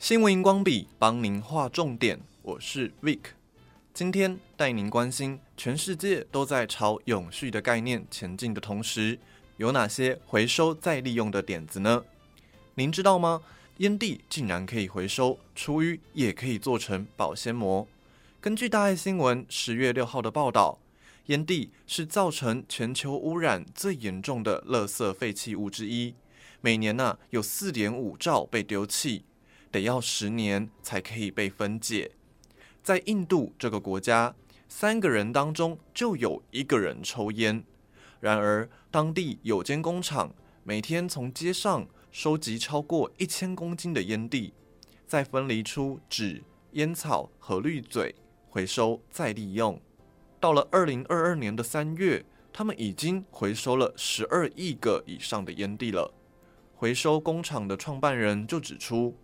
新闻荧光笔帮您画重点，我是 Vic，今天带您关心全世界都在朝永续的概念前进的同时，有哪些回收再利用的点子呢？您知道吗？烟蒂竟然可以回收，厨余也可以做成保鲜膜。根据大爱新闻十月六号的报道，烟蒂是造成全球污染最严重的垃圾废弃物之一，每年呢、有四点五兆被丢弃。得要十年才可以被分解。在印度这个国家，三个人当中就有一个人抽烟。然而，当地有间工厂每天从街上收集超过一千公斤的烟蒂，再分离出纸、烟草和滤嘴，回收再利用。到了二零二二年的三月，他们已经回收了十二亿个以上的烟蒂了。回收工厂的创办人就指出，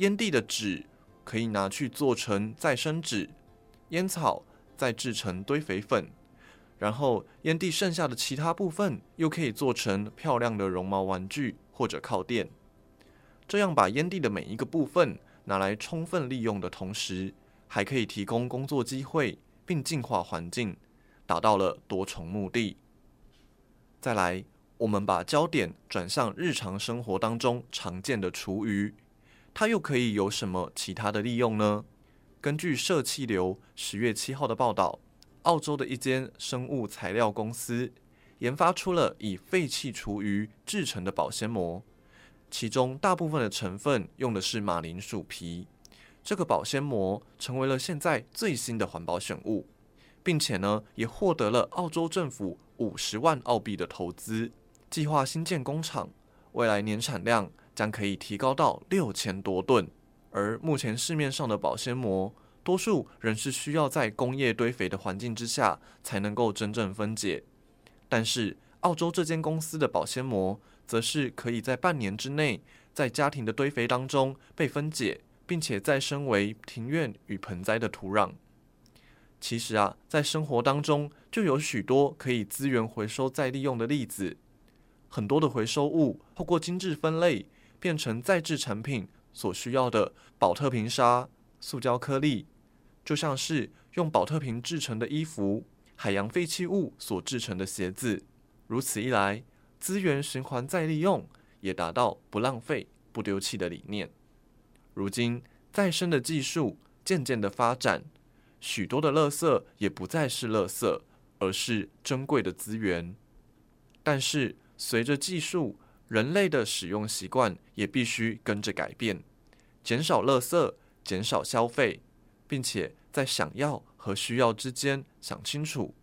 烟蒂的纸可以拿去做成再生纸，烟草再制成堆肥粉，然后烟蒂剩下的其他部分又可以做成漂亮的绒毛玩具或者靠垫。这样把烟蒂的每一个部分拿来充分利用的同时，还可以提供工作机会，并净化环境，达到了多重目的。再来，我们把焦点转向日常生活当中常见的厨余。它又可以有什么其他的利用呢？根据社气流十月七号的报道，澳洲的一间生物材料公司研发出了以废弃厨余制成的保鲜膜，其中大部分的成分用的是马铃薯皮。这个保鲜膜成为了现在最新的环保选物，并且呢，也获得了澳洲政府五十万澳币的投资，计划新建工厂，未来年产量。将可以提高到六千多吨，而目前市面上的保鲜膜，多数仍是需要在工业堆肥的环境之下才能够真正分解。但是，澳洲这间公司的保鲜膜，则是可以在半年之内，在家庭的堆肥当中被分解，并且再生为庭院与盆栽的土壤。其实啊，在生活当中就有许多可以资源回收再利用的例子，很多的回收物透过精致分类。变成再制产品所需要的宝特瓶沙、塑胶颗粒，就像是用宝特瓶制成的衣服、海洋废弃物所制成的鞋子。如此一来，资源循环再利用也达到不浪费、不丢弃的理念。如今，再生的技术渐渐的发展，许多的垃圾也不再是垃圾，而是珍贵的资源。但是，随着技术，人类的使用习惯也必须跟着改变，减少垃圾，减少消费，并且在想要和需要之间想清楚，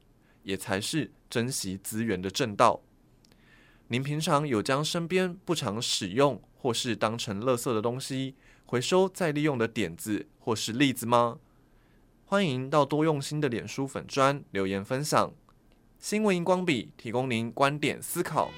也才是珍惜资源的正道。您平常有将身边不常使用或是当成垃圾的东西回收再利用的点子或是例子吗？欢迎到多用心的脸书粉专留言分享。新闻荧光笔提供您观点思考。